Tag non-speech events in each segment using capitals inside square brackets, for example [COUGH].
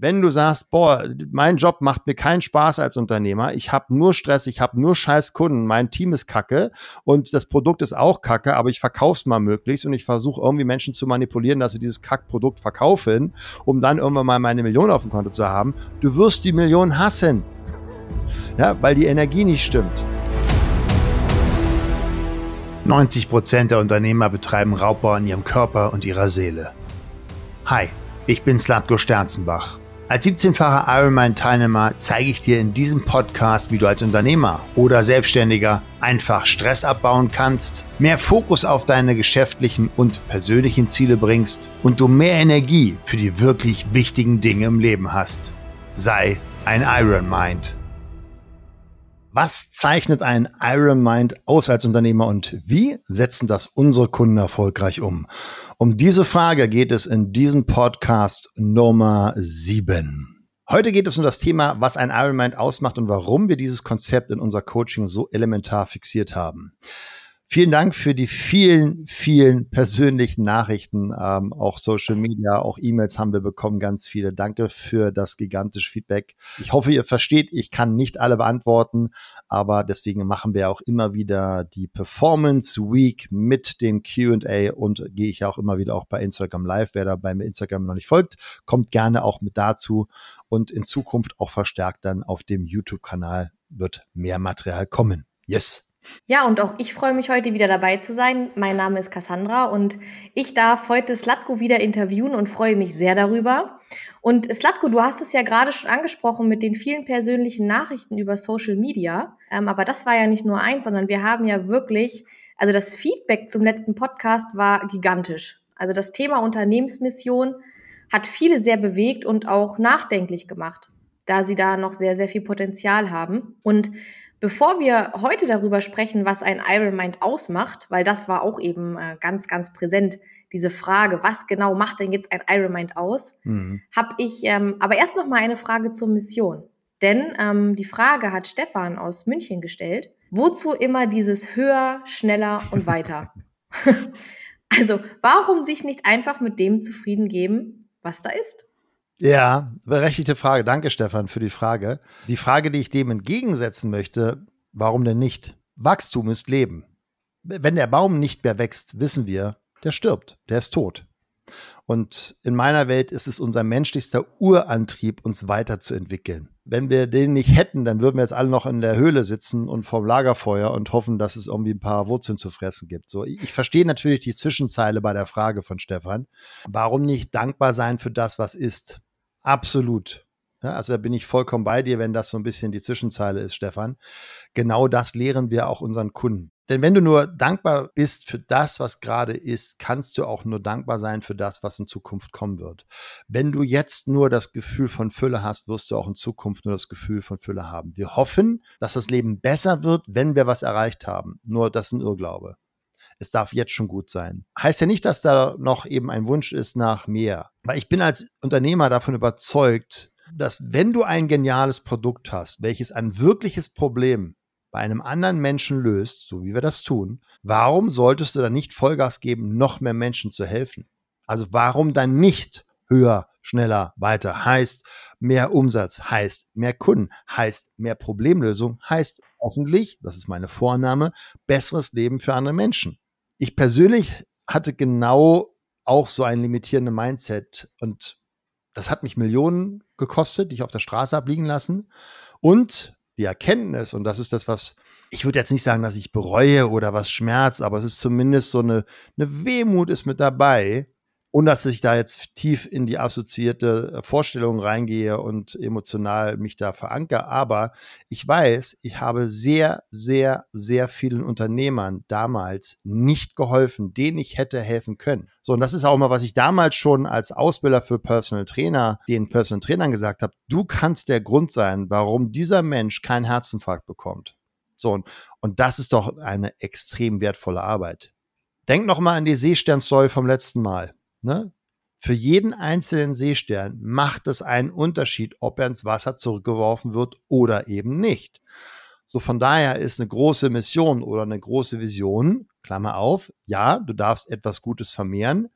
Wenn du sagst, boah, mein Job macht mir keinen Spaß als Unternehmer, ich habe nur Stress, ich habe nur scheiß Kunden, mein Team ist kacke und das Produkt ist auch kacke, aber ich verkauf's mal möglichst und ich versuche irgendwie Menschen zu manipulieren, dass sie dieses Kackprodukt verkaufen, um dann irgendwann mal meine Million auf dem Konto zu haben. Du wirst die Million hassen. [LAUGHS] Ja, weil die Energie nicht stimmt. 90 Prozent der Unternehmer betreiben Raubbau an ihrem Körper und ihrer Seele. Hi, ich bin Slatko Sternzenbach. Als 17-facher Ironman-Teilnehmer zeige ich dir in diesem Podcast, wie du als Unternehmer oder Selbstständiger einfach Stress abbauen kannst, mehr Fokus auf deine geschäftlichen und persönlichen Ziele bringst und du mehr Energie für die wirklich wichtigen Dinge im Leben hast. Sei ein Iron Mind. Was zeichnet ein Iron Mind aus als Unternehmer und wie setzen das unsere Kunden erfolgreich um? Um diese Frage geht es in diesem Podcast Nummer 7. Heute geht es um das Thema, was ein Ironmind ausmacht und warum wir dieses Konzept in unser Coaching so elementar fixiert haben. Vielen Dank für die vielen, vielen persönlichen Nachrichten, ähm, auch Social Media, auch E-Mails haben wir bekommen, ganz viele. Danke für das gigantische Feedback. Ich hoffe, ihr versteht, ich kann nicht alle beantworten, aber deswegen machen wir auch immer wieder die Performance Week mit dem Q&A und gehe ich auch immer wieder auch bei Instagram live. Wer da bei mir Instagram noch nicht folgt, kommt gerne auch mit dazu und in Zukunft auch verstärkt dann auf dem YouTube-Kanal wird mehr Material kommen. Yes. Ja, und auch ich freue mich heute wieder dabei zu sein. Mein Name ist Cassandra und ich darf heute Slatko wieder interviewen und freue mich sehr darüber. Und Slatko, du hast es ja gerade schon angesprochen mit den vielen persönlichen Nachrichten über Social Media. Ähm, aber das war ja nicht nur eins, sondern wir haben ja wirklich, also das Feedback zum letzten Podcast war gigantisch. Also das Thema Unternehmensmission hat viele sehr bewegt und auch nachdenklich gemacht, da sie da noch sehr, sehr viel Potenzial haben. Und Bevor wir heute darüber sprechen, was ein Iron Mind ausmacht, weil das war auch eben äh, ganz, ganz präsent, diese Frage, was genau macht denn jetzt ein Iron Mind aus, mhm. habe ich ähm, aber erst noch mal eine Frage zur Mission. Denn ähm, die Frage hat Stefan aus München gestellt, wozu immer dieses höher, schneller und weiter? [LAUGHS] also warum sich nicht einfach mit dem zufrieden geben, was da ist? Ja, berechtigte Frage. Danke, Stefan, für die Frage. Die Frage, die ich dem entgegensetzen möchte, warum denn nicht? Wachstum ist Leben. Wenn der Baum nicht mehr wächst, wissen wir, der stirbt, der ist tot. Und in meiner Welt ist es unser menschlichster Urantrieb, uns weiterzuentwickeln. Wenn wir den nicht hätten, dann würden wir jetzt alle noch in der Höhle sitzen und vorm Lagerfeuer und hoffen, dass es irgendwie ein paar Wurzeln zu fressen gibt. So, ich verstehe natürlich die Zwischenzeile bei der Frage von Stefan. Warum nicht dankbar sein für das, was ist? Absolut. Ja, also da bin ich vollkommen bei dir, wenn das so ein bisschen die Zwischenzeile ist, Stefan. Genau das lehren wir auch unseren Kunden. Denn wenn du nur dankbar bist für das, was gerade ist, kannst du auch nur dankbar sein für das, was in Zukunft kommen wird. Wenn du jetzt nur das Gefühl von Fülle hast, wirst du auch in Zukunft nur das Gefühl von Fülle haben. Wir hoffen, dass das Leben besser wird, wenn wir was erreicht haben. Nur das ist ein Irrglaube es darf jetzt schon gut sein. Heißt ja nicht, dass da noch eben ein Wunsch ist nach mehr. Weil ich bin als Unternehmer davon überzeugt, dass wenn du ein geniales Produkt hast, welches ein wirkliches Problem bei einem anderen Menschen löst, so wie wir das tun, warum solltest du dann nicht Vollgas geben, noch mehr Menschen zu helfen? Also warum dann nicht höher, schneller, weiter? Heißt mehr Umsatz, heißt mehr Kunden, heißt mehr Problemlösung, heißt hoffentlich, das ist meine Vorname, besseres Leben für andere Menschen ich persönlich hatte genau auch so ein limitierende Mindset und das hat mich Millionen gekostet, die ich auf der Straße habe liegen lassen. Und die Erkenntnis, und das ist das, was ich würde jetzt nicht sagen, dass ich bereue oder was schmerzt, aber es ist zumindest so eine, eine Wehmut ist mit dabei, ohne dass ich da jetzt tief in die assoziierte äh, Vorstellung reingehe und emotional mich da verankere. Aber ich weiß, ich habe sehr, sehr, sehr vielen Unternehmern damals nicht geholfen, denen ich hätte helfen können. So, und das ist auch mal, was ich damals schon als Ausbilder für Personal Trainer den Personal Trainern gesagt habe. Du kannst der Grund sein, warum dieser Mensch keinen Herzinfarkt bekommt. So, und, und das ist doch eine extrem wertvolle Arbeit. Denk noch mal an die Seestern-Story vom letzten Mal. Ne? Für jeden einzelnen Seestern macht es einen Unterschied, ob er ins Wasser zurückgeworfen wird oder eben nicht. So von daher ist eine große Mission oder eine große Vision, Klammer auf, ja, du darfst etwas Gutes vermehren,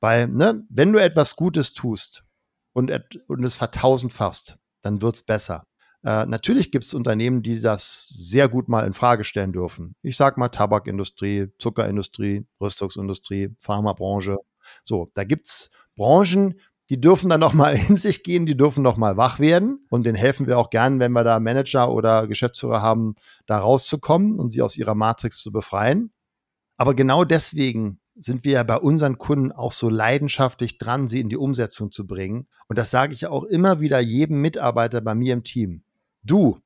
weil, ne, wenn du etwas Gutes tust und, und es vertausendfachst, dann wird's besser. Äh, natürlich gibt es Unternehmen, die das sehr gut mal in Frage stellen dürfen. Ich sag mal Tabakindustrie, Zuckerindustrie, Rüstungsindustrie, Pharmabranche. So, da gibt's Branchen, die dürfen dann noch mal [LAUGHS] in sich gehen, die dürfen noch mal wach werden und denen helfen wir auch gern, wenn wir da Manager oder Geschäftsführer haben, da rauszukommen und sie aus ihrer Matrix zu befreien. Aber genau deswegen sind wir ja bei unseren Kunden auch so leidenschaftlich dran, sie in die Umsetzung zu bringen. Und das sage ich auch immer wieder jedem Mitarbeiter bei mir im Team. Du,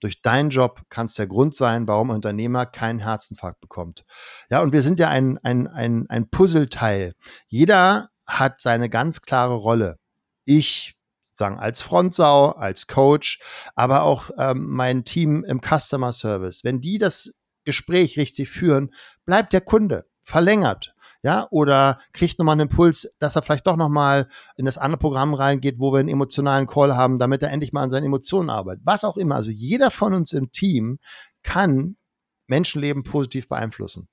durch deinen Job kannst der Grund sein, warum ein Unternehmer keinen Herzinfarkt bekommt. Ja, und wir sind ja ein, ein, ein, ein Puzzleteil. Jeder hat seine ganz klare Rolle. Ich, sagen, als Frontsau, als Coach, aber auch ähm, mein Team im Customer Service. Wenn die das Gespräch richtig führen, bleibt der Kunde verlängert. Ja, oder kriegt nochmal einen Impuls, dass er vielleicht doch nochmal in das andere Programm reingeht, wo wir einen emotionalen Call haben, damit er endlich mal an seinen Emotionen arbeitet. Was auch immer. Also jeder von uns im Team kann Menschenleben positiv beeinflussen.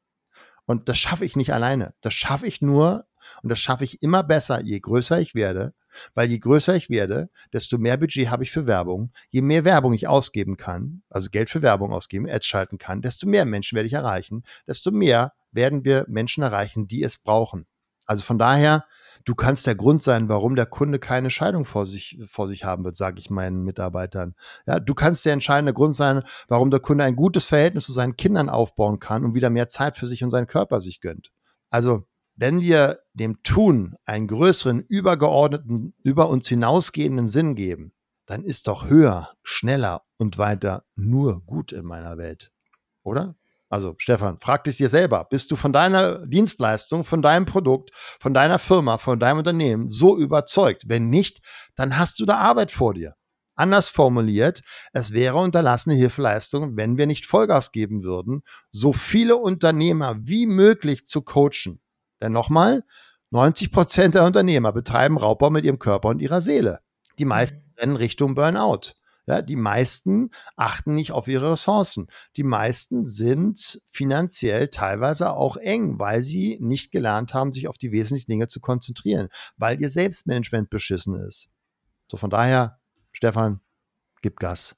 Und das schaffe ich nicht alleine. Das schaffe ich nur und das schaffe ich immer besser, je größer ich werde. Weil je größer ich werde, desto mehr Budget habe ich für Werbung. Je mehr Werbung ich ausgeben kann, also Geld für Werbung ausgeben, Ads schalten kann, desto mehr Menschen werde ich erreichen, desto mehr werden wir Menschen erreichen, die es brauchen. Also von daher, du kannst der Grund sein, warum der Kunde keine Scheidung vor sich, vor sich haben wird, sage ich meinen Mitarbeitern. Ja, du kannst der entscheidende Grund sein, warum der Kunde ein gutes Verhältnis zu seinen Kindern aufbauen kann und wieder mehr Zeit für sich und seinen Körper sich gönnt. Also wenn wir dem Tun einen größeren, übergeordneten, über uns hinausgehenden Sinn geben, dann ist doch höher, schneller und weiter nur gut in meiner Welt. Oder? Also, Stefan, frag dich dir selber, bist du von deiner Dienstleistung, von deinem Produkt, von deiner Firma, von deinem Unternehmen so überzeugt? Wenn nicht, dann hast du da Arbeit vor dir. Anders formuliert, es wäre unterlassene Hilfeleistung, wenn wir nicht Vollgas geben würden, so viele Unternehmer wie möglich zu coachen. Denn nochmal, 90 Prozent der Unternehmer betreiben Raubbau mit ihrem Körper und ihrer Seele. Die meisten mhm. rennen Richtung Burnout. Ja, die meisten achten nicht auf ihre Ressourcen. Die meisten sind finanziell teilweise auch eng, weil sie nicht gelernt haben, sich auf die wesentlichen Dinge zu konzentrieren, weil ihr Selbstmanagement beschissen ist. So von daher, Stefan, gib Gas.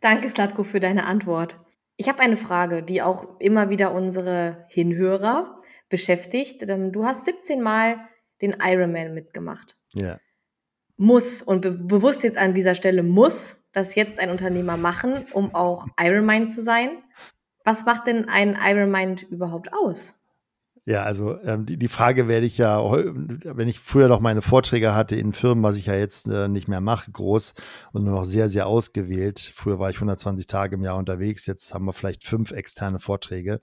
Danke, Slatko, für deine Antwort. Ich habe eine Frage, die auch immer wieder unsere Hinhörer beschäftigt. Ähm, du hast 17 Mal den Ironman mitgemacht. Ja muss und be bewusst jetzt an dieser Stelle muss das jetzt ein Unternehmer machen, um auch Ironmind zu sein. Was macht denn ein Ironmind überhaupt aus? Ja, also ähm, die, die Frage werde ich ja, wenn ich früher noch meine Vorträge hatte in Firmen, was ich ja jetzt äh, nicht mehr mache, groß und nur noch sehr, sehr ausgewählt. Früher war ich 120 Tage im Jahr unterwegs, jetzt haben wir vielleicht fünf externe Vorträge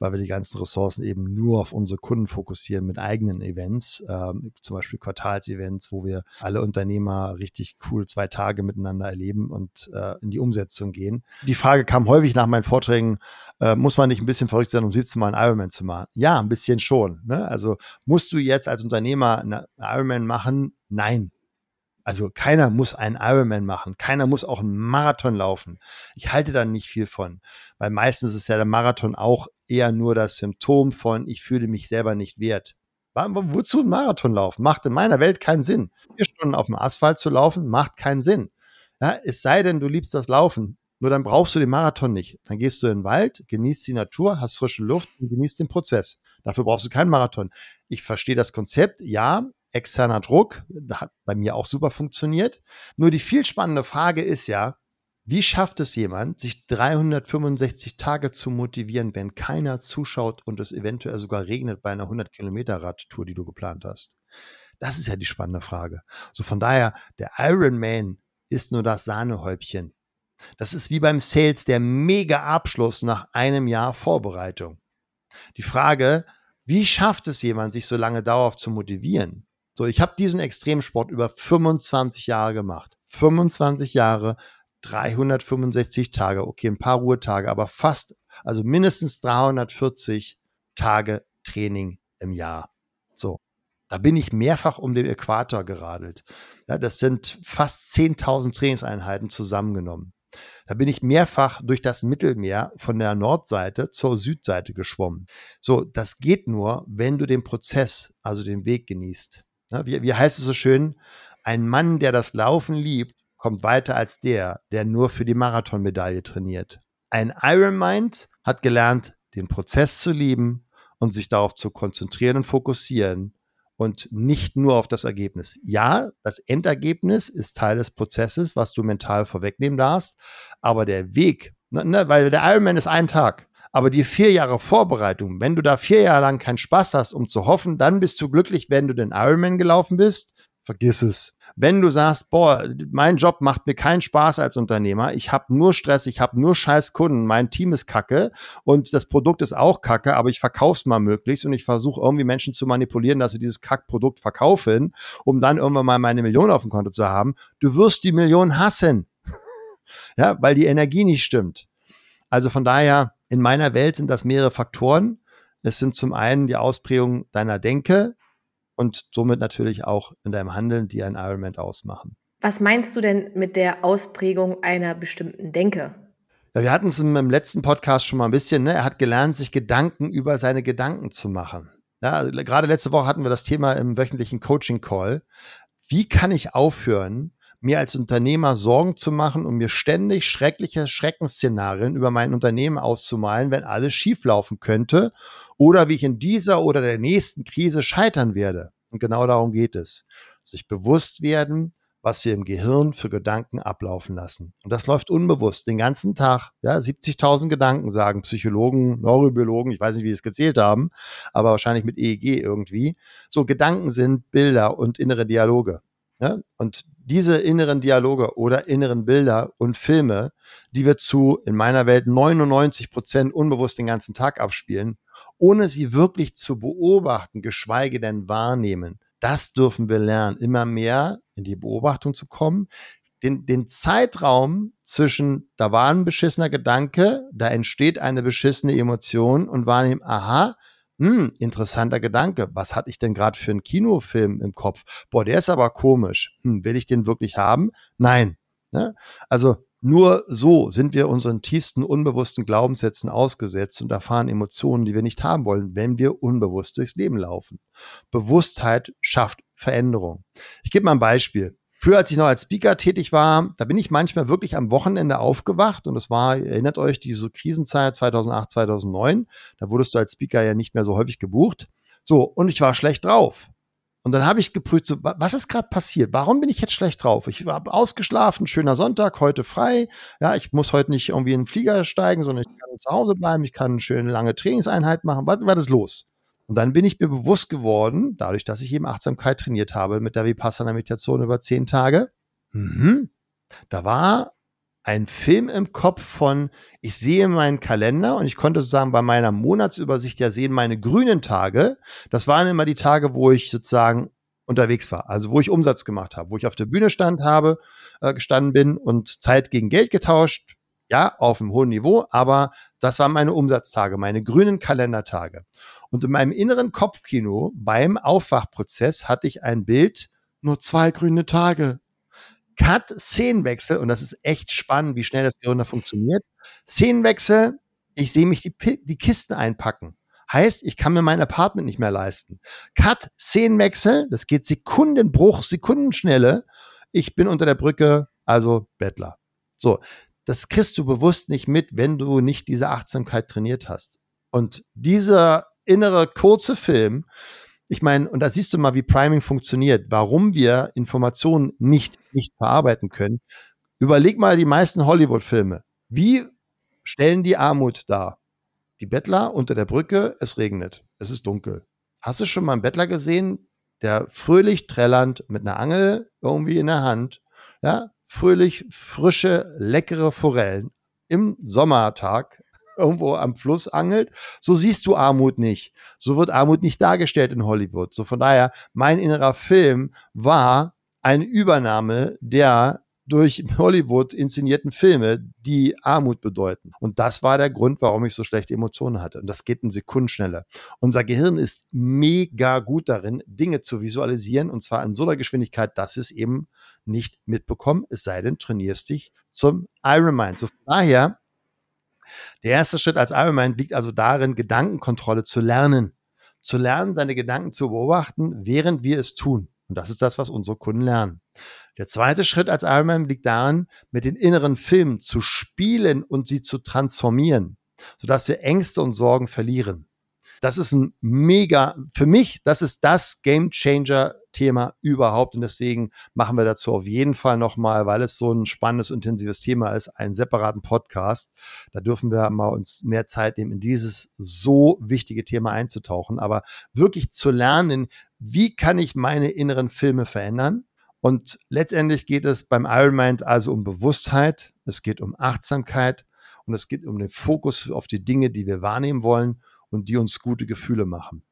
weil wir die ganzen Ressourcen eben nur auf unsere Kunden fokussieren mit eigenen Events, ähm, zum Beispiel Quartalsevents, wo wir alle Unternehmer richtig cool zwei Tage miteinander erleben und äh, in die Umsetzung gehen. Die Frage kam häufig nach meinen Vorträgen, äh, muss man nicht ein bisschen verrückt sein, um 17 Mal einen Ironman zu machen? Ja, ein bisschen schon. Ne? Also musst du jetzt als Unternehmer einen Ironman machen? Nein, also keiner muss einen Ironman machen, keiner muss auch einen Marathon laufen. Ich halte da nicht viel von, weil meistens ist ja der Marathon auch eher nur das Symptom von, ich fühle mich selber nicht wert. Wozu ein Marathon laufen? Macht in meiner Welt keinen Sinn. Vier Stunden auf dem Asphalt zu laufen, macht keinen Sinn. Ja, es sei denn, du liebst das Laufen. Nur dann brauchst du den Marathon nicht. Dann gehst du in den Wald, genießt die Natur, hast frische Luft und genießt den Prozess. Dafür brauchst du keinen Marathon. Ich verstehe das Konzept, ja, externer Druck, hat bei mir auch super funktioniert. Nur die viel spannende Frage ist ja, wie schafft es jemand, sich 365 Tage zu motivieren, wenn keiner zuschaut und es eventuell sogar regnet bei einer 100 Kilometer Radtour, die du geplant hast? Das ist ja die spannende Frage. So von daher, der Ironman ist nur das Sahnehäubchen. Das ist wie beim Sales der mega Abschluss nach einem Jahr Vorbereitung. Die Frage, wie schafft es jemand, sich so lange dauerhaft zu motivieren? So, ich habe diesen Extremsport über 25 Jahre gemacht. 25 Jahre, 365 Tage, okay, ein paar Ruhetage, aber fast, also mindestens 340 Tage Training im Jahr. So. Da bin ich mehrfach um den Äquator geradelt. Ja, das sind fast 10.000 Trainingseinheiten zusammengenommen. Da bin ich mehrfach durch das Mittelmeer von der Nordseite zur Südseite geschwommen. So, das geht nur, wenn du den Prozess, also den Weg genießt. Ja, wie, wie heißt es so schön? Ein Mann, der das Laufen liebt, kommt weiter als der, der nur für die Marathonmedaille trainiert. Ein Iron Mind hat gelernt, den Prozess zu lieben und sich darauf zu konzentrieren und fokussieren und nicht nur auf das Ergebnis. Ja, das Endergebnis ist Teil des Prozesses, was du mental vorwegnehmen darfst, aber der Weg, ne, ne, weil der Ironman ist ein Tag, aber die vier Jahre Vorbereitung, wenn du da vier Jahre lang keinen Spaß hast, um zu hoffen, dann bist du glücklich, wenn du den Ironman gelaufen bist, vergiss es. Wenn du sagst, boah, mein Job macht mir keinen Spaß als Unternehmer, ich habe nur Stress, ich habe nur scheiß Kunden, mein Team ist kacke und das Produkt ist auch kacke, aber ich verkauf's mal möglichst und ich versuche irgendwie Menschen zu manipulieren, dass sie dieses Kackprodukt verkaufen, um dann irgendwann mal meine Million auf dem Konto zu haben. Du wirst die Million hassen. [LAUGHS] ja, weil die Energie nicht stimmt. Also von daher, in meiner Welt sind das mehrere Faktoren. Es sind zum einen die Ausprägung deiner Denke, und somit natürlich auch in deinem Handeln, die ein Ironman ausmachen. Was meinst du denn mit der Ausprägung einer bestimmten Denke? Ja, wir hatten es im, letzten Podcast schon mal ein bisschen. Ne? Er hat gelernt, sich Gedanken über seine Gedanken zu machen. Ja, also gerade letzte Woche hatten wir das Thema im wöchentlichen Coaching-Call. Wie kann ich aufhören, mir als Unternehmer Sorgen zu machen und mir ständig schreckliche Schreckensszenarien über mein Unternehmen auszumalen, wenn alles schieflaufen könnte oder wie ich in dieser oder der nächsten Krise scheitern werde. Und genau darum geht es. Sich bewusst werden, was wir im Gehirn für Gedanken ablaufen lassen. Und das läuft unbewusst den ganzen Tag. Ja, 70.000 Gedanken sagen Psychologen, Neurobiologen, ich weiß nicht, wie sie es gezählt haben, aber wahrscheinlich mit EEG irgendwie. So Gedanken sind Bilder und innere Dialoge. Ja? Und diese inneren Dialoge oder inneren Bilder und Filme, die wir zu, in meiner Welt, 99 Prozent unbewusst den ganzen Tag abspielen, ohne sie wirklich zu beobachten, geschweige denn wahrnehmen. Das dürfen wir lernen, immer mehr in die Beobachtung zu kommen. Den, den Zeitraum zwischen, da war ein beschissener Gedanke, da entsteht eine beschissene Emotion und wahrnehmen, aha, hm, interessanter Gedanke. Was hatte ich denn gerade für einen Kinofilm im Kopf? Boah, der ist aber komisch. Hm, will ich den wirklich haben? Nein. Ne? Also nur so sind wir unseren tiefsten unbewussten Glaubenssätzen ausgesetzt und erfahren Emotionen, die wir nicht haben wollen, wenn wir unbewusst durchs Leben laufen. Bewusstheit schafft Veränderung. Ich gebe mal ein Beispiel. Früher, als ich noch als Speaker tätig war, da bin ich manchmal wirklich am Wochenende aufgewacht und es war, erinnert euch, diese Krisenzeit 2008, 2009. Da wurdest du als Speaker ja nicht mehr so häufig gebucht. So, und ich war schlecht drauf. Und dann habe ich geprüft, so, was ist gerade passiert? Warum bin ich jetzt schlecht drauf? Ich habe ausgeschlafen, schöner Sonntag, heute frei. Ja, ich muss heute nicht irgendwie in den Flieger steigen, sondern ich kann zu Hause bleiben, ich kann eine schöne lange Trainingseinheit machen. Was war das los? Und dann bin ich mir bewusst geworden, dadurch, dass ich eben Achtsamkeit trainiert habe mit der Vipassana-Meditation über zehn Tage, mhm, da war ein Film im Kopf von, ich sehe meinen Kalender und ich konnte sozusagen bei meiner Monatsübersicht ja sehen, meine grünen Tage, das waren immer die Tage, wo ich sozusagen unterwegs war, also wo ich Umsatz gemacht habe, wo ich auf der Bühne stand habe, äh, gestanden bin und Zeit gegen Geld getauscht, ja, auf einem hohen Niveau, aber das waren meine Umsatztage, meine grünen Kalendertage. Und in meinem inneren Kopfkino beim Aufwachprozess hatte ich ein Bild, nur zwei grüne Tage. Cut, Szenenwechsel, und das ist echt spannend, wie schnell das Gehirn da funktioniert. Szenenwechsel, ich sehe mich die, die Kisten einpacken. Heißt, ich kann mir mein Apartment nicht mehr leisten. Cut, Szenenwechsel, das geht Sekundenbruch, Sekundenschnelle. Ich bin unter der Brücke, also Bettler. So, das kriegst du bewusst nicht mit, wenn du nicht diese Achtsamkeit trainiert hast. Und dieser innere kurze Film. Ich meine, und da siehst du mal, wie Priming funktioniert, warum wir Informationen nicht, nicht verarbeiten können. Überleg mal die meisten Hollywood-Filme. Wie stellen die Armut dar? Die Bettler unter der Brücke, es regnet, es ist dunkel. Hast du schon mal einen Bettler gesehen, der fröhlich trällernd mit einer Angel irgendwie in der Hand, ja, fröhlich frische, leckere Forellen im Sommertag irgendwo am Fluss angelt. So siehst du Armut nicht. So wird Armut nicht dargestellt in Hollywood. So von daher, mein innerer Film war eine Übernahme der durch Hollywood inszenierten Filme, die Armut bedeuten. Und das war der Grund, warum ich so schlechte Emotionen hatte. Und das geht in Sekunden schneller. Unser Gehirn ist mega gut darin, Dinge zu visualisieren und zwar in so einer Geschwindigkeit, dass es eben nicht mitbekommt, es sei denn, trainierst dich zum Ironman. So von daher der erste Schritt als Ironman liegt also darin, Gedankenkontrolle zu lernen. Zu lernen, seine Gedanken zu beobachten, während wir es tun. Und das ist das, was unsere Kunden lernen. Der zweite Schritt als Ironman liegt darin, mit den inneren Filmen zu spielen und sie zu transformieren, sodass wir Ängste und Sorgen verlieren. Das ist ein mega, für mich, das ist das Game Changer Thema überhaupt. Und deswegen machen wir dazu auf jeden Fall nochmal, weil es so ein spannendes, intensives Thema ist, einen separaten Podcast. Da dürfen wir mal uns mehr Zeit nehmen, in dieses so wichtige Thema einzutauchen. Aber wirklich zu lernen, wie kann ich meine inneren Filme verändern? Und letztendlich geht es beim Ironmind also um Bewusstheit, es geht um Achtsamkeit und es geht um den Fokus auf die Dinge, die wir wahrnehmen wollen und die uns gute Gefühle machen.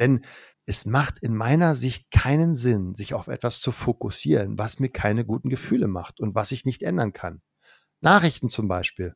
Denn es macht in meiner Sicht keinen Sinn, sich auf etwas zu fokussieren, was mir keine guten Gefühle macht und was ich nicht ändern kann. Nachrichten zum Beispiel.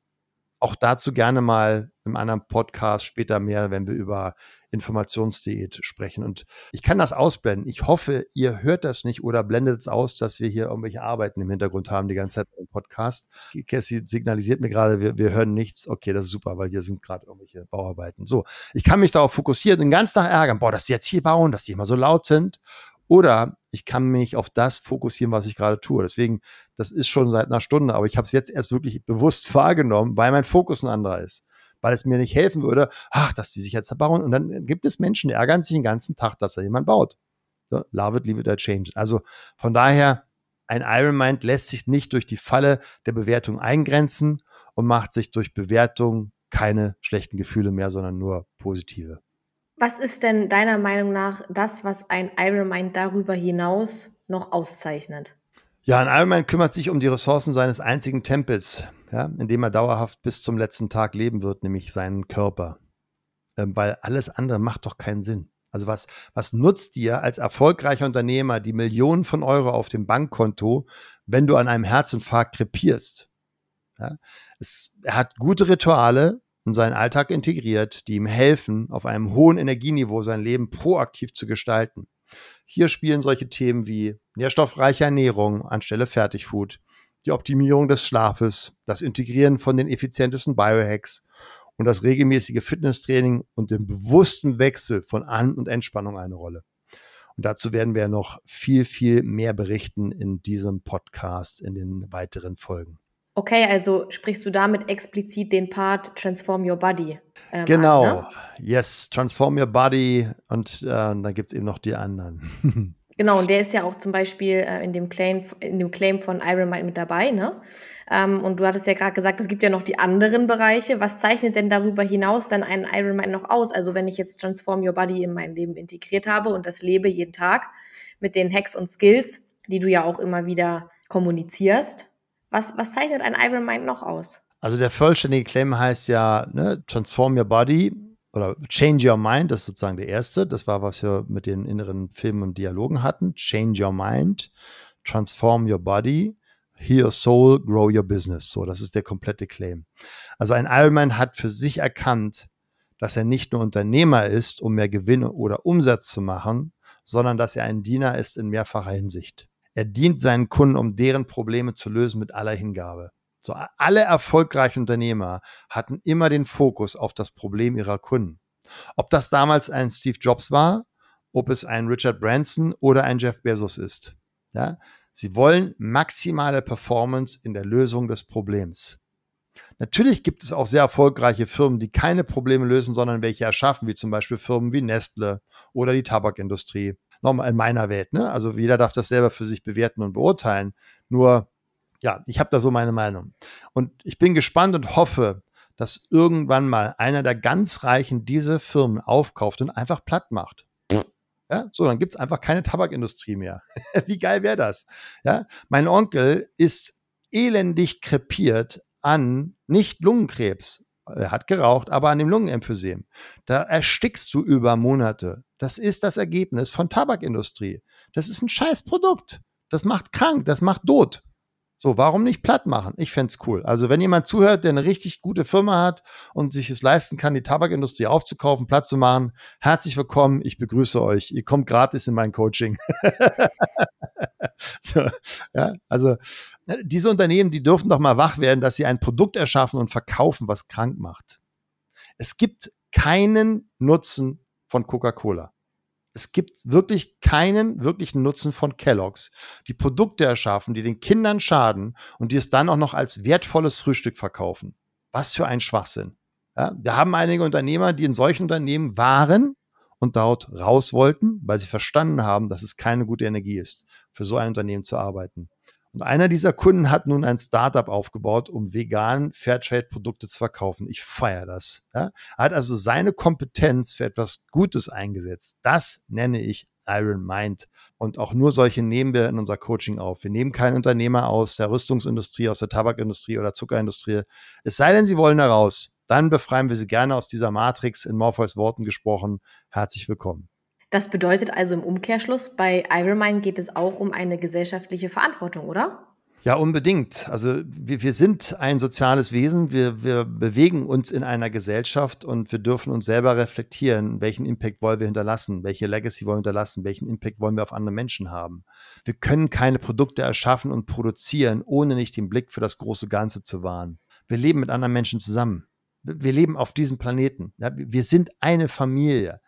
Auch dazu gerne mal im anderen Podcast später mehr, wenn wir über Informationsdiät sprechen. Und ich kann das ausblenden. Ich hoffe, ihr hört das nicht oder blendet es aus, dass wir hier irgendwelche Arbeiten im Hintergrund haben die ganze Zeit im Podcast. Cassie signalisiert mir gerade, wir, wir hören nichts. Okay, das ist super, weil hier sind gerade irgendwelche Bauarbeiten. So, ich kann mich darauf fokussieren und ganz nach ärgern, boah, dass die jetzt hier bauen, dass die immer so laut sind. Oder ich kann mich auf das fokussieren, was ich gerade tue. Deswegen, das ist schon seit einer Stunde, aber ich habe es jetzt erst wirklich bewusst [LAUGHS] wahrgenommen, weil mein Fokus ein anderer ist weil es mir nicht helfen würde, ach, dass die sich jetzt zerbauen. Und dann gibt es Menschen, die ärgern sich den ganzen Tag, dass da jemand baut. So, love it, leave it or change it. Also von daher, ein Iron Mind lässt sich nicht durch die Falle der Bewertung eingrenzen und macht sich durch Bewertung keine schlechten Gefühle mehr, sondern nur positive. Was ist denn deiner Meinung nach das, was ein Iron Mind darüber hinaus noch auszeichnet? Ja, ein Iron kümmert sich um die Ressourcen seines einzigen Tempels, ja, in dem er dauerhaft bis zum letzten Tag leben wird, nämlich seinen Körper. Ähm, weil alles andere macht doch keinen Sinn. Also was, was nutzt dir als erfolgreicher Unternehmer die Millionen von Euro auf dem Bankkonto, wenn du an einem Herzinfarkt krepierst? Ja, es, er hat gute Rituale in seinen Alltag integriert, die ihm helfen, auf einem hohen Energieniveau sein Leben proaktiv zu gestalten. Hier spielen solche Themen wie nährstoffreiche Ernährung anstelle Fertigfood, die Optimierung des Schlafes, das Integrieren von den effizientesten Biohacks und das regelmäßige Fitnesstraining und den bewussten Wechsel von An- und Entspannung eine Rolle. Und dazu werden wir noch viel, viel mehr berichten in diesem Podcast in den weiteren Folgen. Okay, also sprichst du damit explizit den Part Transform Your Body? Ähm, genau, an, ne? yes, Transform Your Body und äh, dann gibt es eben noch die anderen. [LAUGHS] genau, und der ist ja auch zum Beispiel äh, in, dem Claim, in dem Claim von Iron Mind mit dabei, ne? Ähm, und du hattest ja gerade gesagt, es gibt ja noch die anderen Bereiche. Was zeichnet denn darüber hinaus dann einen Iron Mind noch aus? Also wenn ich jetzt Transform Your Body in mein Leben integriert habe und das lebe jeden Tag mit den Hacks und Skills, die du ja auch immer wieder kommunizierst, was, was zeichnet ein Iron Mind noch aus? Also der vollständige Claim heißt ja ne, Transform Your Body oder Change Your Mind, das ist sozusagen der erste. Das war, was wir mit den inneren Filmen und Dialogen hatten. Change Your Mind, Transform Your Body, Heal Your Soul, Grow Your Business. So, das ist der komplette Claim. Also ein Ironman hat für sich erkannt, dass er nicht nur Unternehmer ist, um mehr Gewinn oder Umsatz zu machen, sondern dass er ein Diener ist in mehrfacher Hinsicht. Er dient seinen Kunden, um deren Probleme zu lösen mit aller Hingabe. So, alle erfolgreichen Unternehmer hatten immer den Fokus auf das Problem ihrer Kunden. Ob das damals ein Steve Jobs war, ob es ein Richard Branson oder ein Jeff Bezos ist. Ja? Sie wollen maximale Performance in der Lösung des Problems. Natürlich gibt es auch sehr erfolgreiche Firmen, die keine Probleme lösen, sondern welche erschaffen, wie zum Beispiel Firmen wie Nestle oder die Tabakindustrie nochmal in meiner Welt. Ne? Also jeder darf das selber für sich bewerten und beurteilen. Nur, ja, ich habe da so meine Meinung. Und ich bin gespannt und hoffe, dass irgendwann mal einer der ganz Reichen diese Firmen aufkauft und einfach platt macht. Ja, so, dann gibt es einfach keine Tabakindustrie mehr. [LAUGHS] Wie geil wäre das? Ja, mein Onkel ist elendig krepiert an nicht Lungenkrebs, er hat geraucht, aber an dem Lungenemphysem. Da erstickst du über Monate. Das ist das Ergebnis von Tabakindustrie. Das ist ein Scheißprodukt. Das macht krank, das macht tot. So, warum nicht platt machen? Ich fände cool. Also, wenn jemand zuhört, der eine richtig gute Firma hat und sich es leisten kann, die Tabakindustrie aufzukaufen, platt zu machen, herzlich willkommen. Ich begrüße euch. Ihr kommt gratis in mein Coaching. [LAUGHS] so, ja, also, diese Unternehmen, die dürfen doch mal wach werden, dass sie ein Produkt erschaffen und verkaufen, was krank macht. Es gibt keinen Nutzen von Coca-Cola. Es gibt wirklich keinen wirklichen Nutzen von Kelloggs, die Produkte erschaffen, die den Kindern schaden und die es dann auch noch als wertvolles Frühstück verkaufen. Was für ein Schwachsinn. Ja, wir haben einige Unternehmer, die in solchen Unternehmen waren und dort raus wollten, weil sie verstanden haben, dass es keine gute Energie ist, für so ein Unternehmen zu arbeiten. Und einer dieser Kunden hat nun ein Startup aufgebaut, um vegan Fairtrade-Produkte zu verkaufen. Ich feiere das. Ja? Er hat also seine Kompetenz für etwas Gutes eingesetzt. Das nenne ich Iron Mind. Und auch nur solche nehmen wir in unser Coaching auf. Wir nehmen keinen Unternehmer aus der Rüstungsindustrie, aus der Tabakindustrie oder Zuckerindustrie. Es sei denn, sie wollen da raus. Dann befreien wir sie gerne aus dieser Matrix in Morpheus Worten gesprochen. Herzlich willkommen. Das bedeutet also im Umkehrschluss, bei Ironmind geht es auch um eine gesellschaftliche Verantwortung, oder? Ja, unbedingt. Also wir, wir sind ein soziales Wesen, wir, wir bewegen uns in einer Gesellschaft und wir dürfen uns selber reflektieren, welchen Impact wollen wir hinterlassen, welche Legacy wollen wir hinterlassen, welchen Impact wollen wir auf andere Menschen haben. Wir können keine Produkte erschaffen und produzieren, ohne nicht den Blick für das große Ganze zu wahren. Wir leben mit anderen Menschen zusammen. Wir leben auf diesem Planeten. Wir sind eine Familie.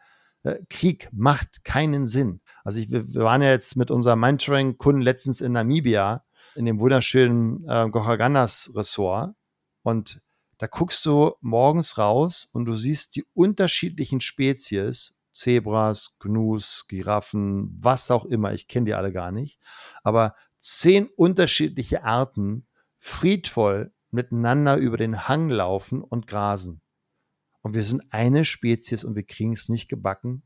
Äh, Krieg macht keinen Sinn. Also ich, wir, waren ja jetzt mit unserem Mentoring-Kunden letztens in Namibia, in dem wunderschönen äh, Gohaganas-Ressort. Und da guckst du morgens raus und du siehst die unterschiedlichen Spezies, Zebras, Gnus, Giraffen, was auch immer, ich kenne die alle gar nicht, aber zehn unterschiedliche Arten friedvoll miteinander über den Hang laufen und grasen und wir sind eine Spezies und wir kriegen es nicht gebacken.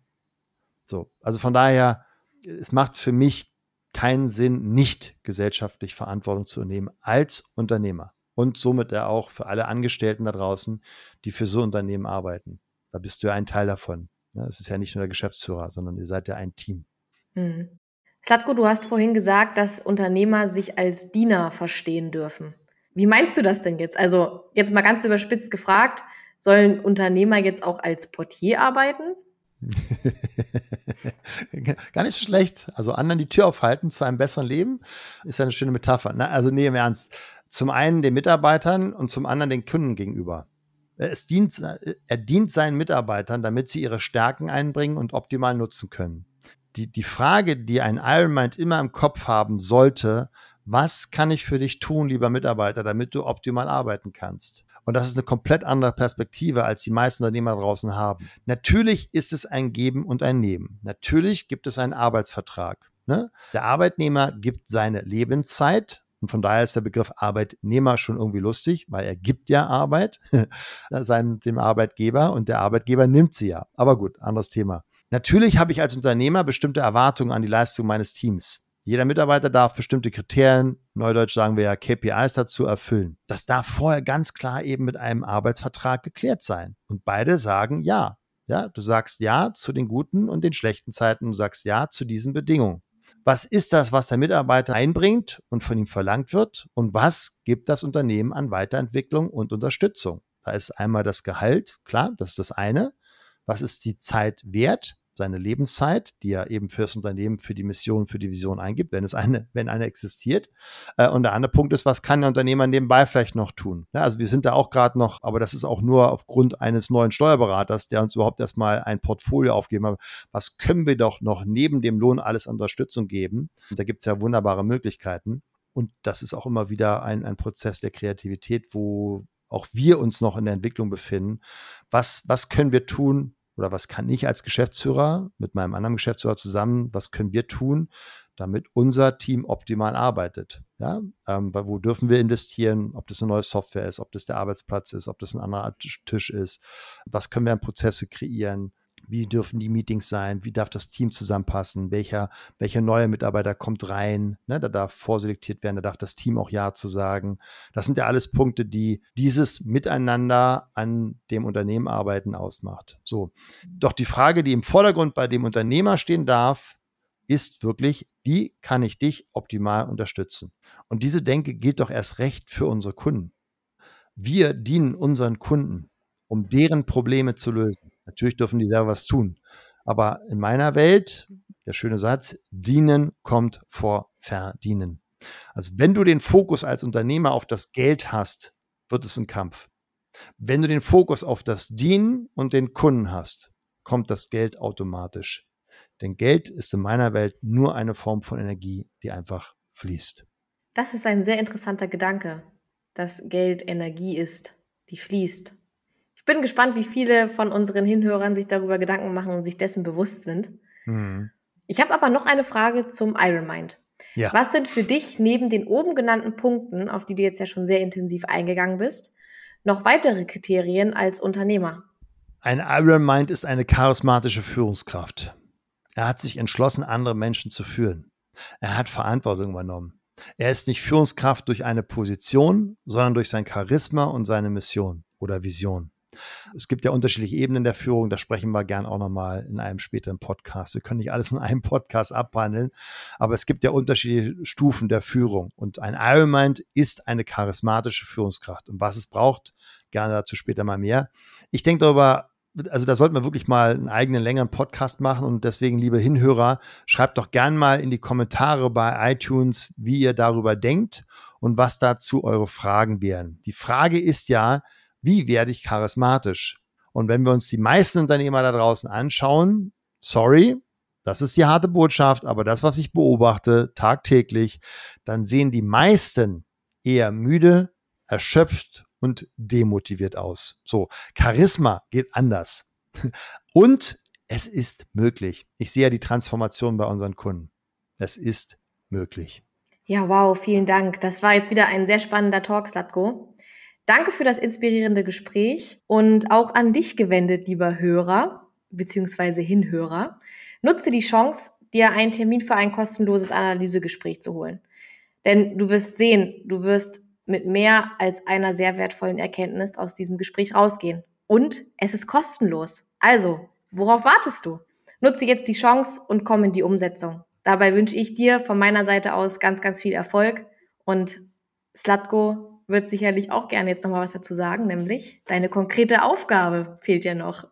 So, also von daher, es macht für mich keinen Sinn, nicht gesellschaftlich Verantwortung zu nehmen als Unternehmer und somit ja auch für alle Angestellten da draußen, die für so Unternehmen arbeiten. Da bist du ja ein Teil davon. Es ist ja nicht nur der Geschäftsführer, sondern ihr seid ja ein Team. Mhm. Slatko, du hast vorhin gesagt, dass Unternehmer sich als Diener verstehen dürfen. Wie meinst du das denn jetzt? Also jetzt mal ganz überspitzt gefragt, Sollen Unternehmer jetzt auch als Portier arbeiten? [LAUGHS] Gar nicht so schlecht. Also anderen die Tür aufhalten zu einem besseren Leben ist ja eine schöne Metapher. Na, also nee, im Ernst. Zum einen den Mitarbeitern und zum anderen den Kunden gegenüber. Es dient, er dient seinen Mitarbeitern, damit sie ihre Stärken einbringen und optimal nutzen können. Die, die Frage, die ein Ironmind immer im Kopf haben sollte, was kann ich für dich tun, lieber Mitarbeiter, damit du optimal arbeiten kannst? Und das ist eine komplett andere Perspektive, als die meisten Unternehmer draußen haben. Natürlich ist es ein Geben und ein Nehmen. Natürlich gibt es einen Arbeitsvertrag. Ne? Der Arbeitnehmer gibt seine Lebenszeit. Und von daher ist der Begriff Arbeitnehmer schon irgendwie lustig, weil er gibt ja Arbeit [LAUGHS] seinem, dem Arbeitgeber und der Arbeitgeber nimmt sie ja. Aber gut, anderes Thema. Natürlich habe ich als Unternehmer bestimmte Erwartungen an die Leistung meines Teams. Jeder Mitarbeiter darf bestimmte Kriterien, neudeutsch sagen wir ja KPIs dazu erfüllen. Das darf vorher ganz klar eben mit einem Arbeitsvertrag geklärt sein. Und beide sagen ja. Ja, du sagst ja zu den guten und den schlechten Zeiten, du sagst ja zu diesen Bedingungen. Was ist das, was der Mitarbeiter einbringt und von ihm verlangt wird? Und was gibt das Unternehmen an Weiterentwicklung und Unterstützung? Da ist einmal das Gehalt, klar, das ist das eine. Was ist die Zeit wert? Seine Lebenszeit, die er eben fürs Unternehmen, für die Mission, für die Vision eingibt, wenn es eine, [LAUGHS] wenn eine existiert. Äh, und der andere Punkt ist, was kann der Unternehmer nebenbei vielleicht noch tun? Also wir sind da auch gerade noch, aber das ist auch nur aufgrund eines neuen Steuerberaters, der uns überhaupt erstmal ein Portfolio aufgeben hat. Was können wir doch noch neben dem Lohn alles an Unterstützung geben? Da gibt es ja wunderbare Möglichkeiten. Und das ist auch immer wieder ein, ein Prozess der Kreativität, wo auch wir uns noch in der Entwicklung befinden. Was, was können wir tun, oder was kann ich als Geschäftsführer mit meinem anderen Geschäftsführer zusammen, was können wir tun, damit unser Team optimal arbeitet. Ja, ähm, wo dürfen wir investieren, ob das eine neue Software ist, ob das der Arbeitsplatz ist, ob das ein anderer Tisch ist, was können wir an Prozesse kreieren, wie dürfen die Meetings sein? Wie darf das Team zusammenpassen? Welcher, welcher neue Mitarbeiter kommt rein? Ne, da darf vorselektiert werden, da darf das Team auch Ja zu sagen. Das sind ja alles Punkte, die dieses Miteinander an dem Unternehmen arbeiten ausmacht. So. Doch die Frage, die im Vordergrund bei dem Unternehmer stehen darf, ist wirklich, wie kann ich dich optimal unterstützen? Und diese Denke gilt doch erst recht für unsere Kunden. Wir dienen unseren Kunden, um deren Probleme zu lösen. Natürlich dürfen die selber was tun. Aber in meiner Welt, der schöne Satz, dienen kommt vor verdienen. Also wenn du den Fokus als Unternehmer auf das Geld hast, wird es ein Kampf. Wenn du den Fokus auf das Dienen und den Kunden hast, kommt das Geld automatisch. Denn Geld ist in meiner Welt nur eine Form von Energie, die einfach fließt. Das ist ein sehr interessanter Gedanke, dass Geld Energie ist, die fließt. Ich bin gespannt, wie viele von unseren Hinhörern sich darüber Gedanken machen und sich dessen bewusst sind. Mhm. Ich habe aber noch eine Frage zum Iron Mind. Ja. Was sind für dich neben den oben genannten Punkten, auf die du jetzt ja schon sehr intensiv eingegangen bist, noch weitere Kriterien als Unternehmer? Ein Iron Mind ist eine charismatische Führungskraft. Er hat sich entschlossen, andere Menschen zu führen. Er hat Verantwortung übernommen. Er ist nicht Führungskraft durch eine Position, sondern durch sein Charisma und seine Mission oder Vision. Es gibt ja unterschiedliche Ebenen der Führung, da sprechen wir gern auch nochmal in einem späteren Podcast. Wir können nicht alles in einem Podcast abhandeln, aber es gibt ja unterschiedliche Stufen der Führung und ein Ironmind ist eine charismatische Führungskraft und was es braucht, gerne dazu später mal mehr. Ich denke darüber also da sollten wir wirklich mal einen eigenen längeren Podcast machen und deswegen, liebe Hinhörer, schreibt doch gern mal in die Kommentare bei iTunes, wie ihr darüber denkt und was dazu eure Fragen wären. Die Frage ist ja, wie werde ich charismatisch? Und wenn wir uns die meisten Unternehmer da draußen anschauen, sorry, das ist die harte Botschaft, aber das, was ich beobachte tagtäglich, dann sehen die meisten eher müde, erschöpft und demotiviert aus. So, Charisma geht anders. [LAUGHS] Und es ist möglich. Ich sehe ja die Transformation bei unseren Kunden. Es ist möglich. Ja, wow, vielen Dank. Das war jetzt wieder ein sehr spannender Talk, Slatko. Danke für das inspirierende Gespräch und auch an dich gewendet, lieber Hörer bzw. Hinhörer. Nutze die Chance, dir einen Termin für ein kostenloses Analysegespräch zu holen. Denn du wirst sehen, du wirst mit mehr als einer sehr wertvollen Erkenntnis aus diesem Gespräch rausgehen. Und es ist kostenlos. Also, worauf wartest du? Nutze jetzt die Chance und komm in die Umsetzung. Dabei wünsche ich dir von meiner Seite aus ganz, ganz viel Erfolg und Slatko, wird sicherlich auch gerne jetzt nochmal was dazu sagen, nämlich deine konkrete Aufgabe fehlt ja noch.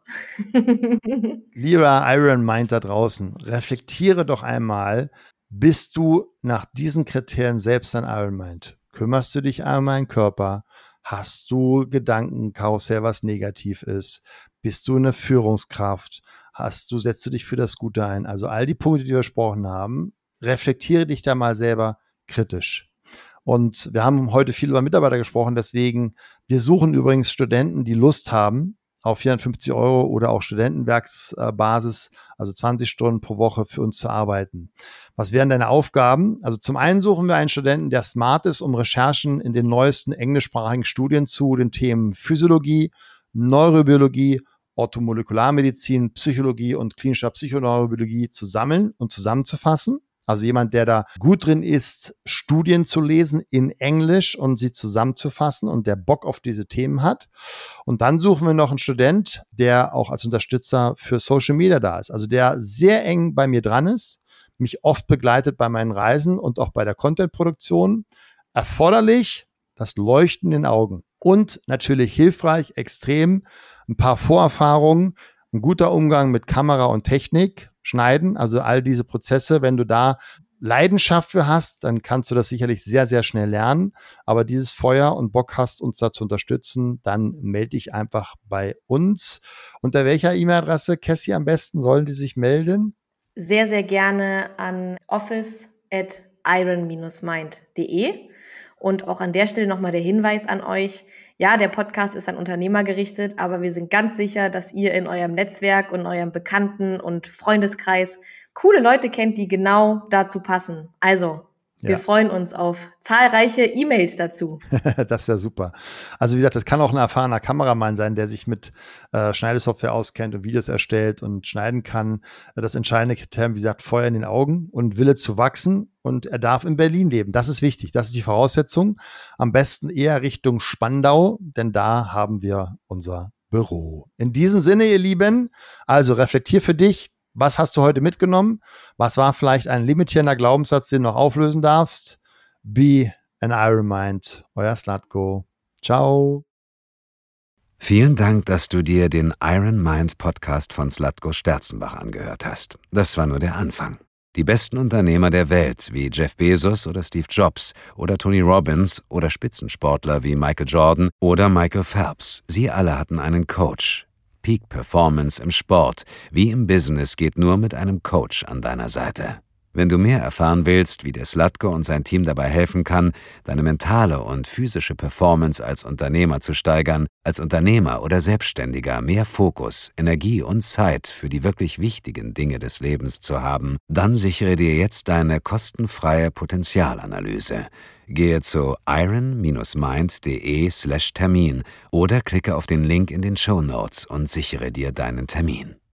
[LAUGHS] Lieber Iron Mind da draußen, reflektiere doch einmal, bist du nach diesen Kriterien selbst ein Iron Mind? Kümmerst du dich um deinen Körper? Hast du Gedankenkarussell, was negativ ist? Bist du eine Führungskraft? Hast du, setzt du dich für das Gute ein? Also all die Punkte, die wir besprochen haben, reflektiere dich da mal selber kritisch. Und wir haben heute viel über Mitarbeiter gesprochen, deswegen, wir suchen übrigens Studenten, die Lust haben auf 450 Euro oder auch Studentenwerksbasis, also 20 Stunden pro Woche für uns zu arbeiten. Was wären deine Aufgaben? Also zum einen suchen wir einen Studenten, der smart ist, um Recherchen in den neuesten englischsprachigen Studien zu den Themen Physiologie, Neurobiologie, Orthomolekularmedizin, Psychologie und klinischer Psychoneurobiologie zu sammeln und zusammenzufassen. Also jemand, der da gut drin ist, Studien zu lesen in Englisch und sie zusammenzufassen und der Bock auf diese Themen hat. Und dann suchen wir noch einen Student, der auch als Unterstützer für Social Media da ist. Also der sehr eng bei mir dran ist, mich oft begleitet bei meinen Reisen und auch bei der Content-Produktion. Erforderlich das Leuchten in den Augen. Und natürlich hilfreich, extrem, ein paar Vorerfahrungen, ein guter Umgang mit Kamera und Technik, schneiden. Also all diese Prozesse, wenn du da Leidenschaft für hast, dann kannst du das sicherlich sehr, sehr schnell lernen. Aber dieses Feuer und Bock hast, uns da zu unterstützen, dann melde dich einfach bei uns. Unter welcher E-Mail-Adresse, Cassie, am besten sollen die sich melden? Sehr, sehr gerne an office at iron-mind.de. Und auch an der Stelle nochmal der Hinweis an euch, ja, der Podcast ist an Unternehmer gerichtet, aber wir sind ganz sicher, dass ihr in eurem Netzwerk und eurem Bekannten- und Freundeskreis coole Leute kennt, die genau dazu passen. Also, wir ja. freuen uns auf zahlreiche E-Mails dazu. [LAUGHS] das wäre super. Also wie gesagt, das kann auch ein erfahrener Kameramann sein, der sich mit äh, Schneidesoftware auskennt und Videos erstellt und schneiden kann. Das entscheidende Kriterium, wie gesagt, Feuer in den Augen und Wille zu wachsen. Und er darf in Berlin leben. Das ist wichtig. Das ist die Voraussetzung. Am besten eher Richtung Spandau, denn da haben wir unser Büro. In diesem Sinne, ihr Lieben, also reflektier für dich, was hast du heute mitgenommen? Was war vielleicht ein limitierender Glaubenssatz, den du noch auflösen darfst? Be an Iron Mind. Euer Slatko. Ciao. Vielen Dank, dass du dir den Iron Mind Podcast von Slatko Sterzenbach angehört hast. Das war nur der Anfang. Die besten Unternehmer der Welt wie Jeff Bezos oder Steve Jobs oder Tony Robbins oder Spitzensportler wie Michael Jordan oder Michael Phelps, sie alle hatten einen Coach, Peak Performance im Sport wie im Business geht nur mit einem Coach an deiner Seite. Wenn du mehr erfahren willst, wie der Slatko und sein Team dabei helfen kann, deine mentale und physische Performance als Unternehmer zu steigern, als Unternehmer oder Selbstständiger mehr Fokus, Energie und Zeit für die wirklich wichtigen Dinge des Lebens zu haben, dann sichere dir jetzt deine kostenfreie Potenzialanalyse. Gehe zu iron-mind.de/termin oder klicke auf den Link in den Show Notes und sichere dir deinen Termin.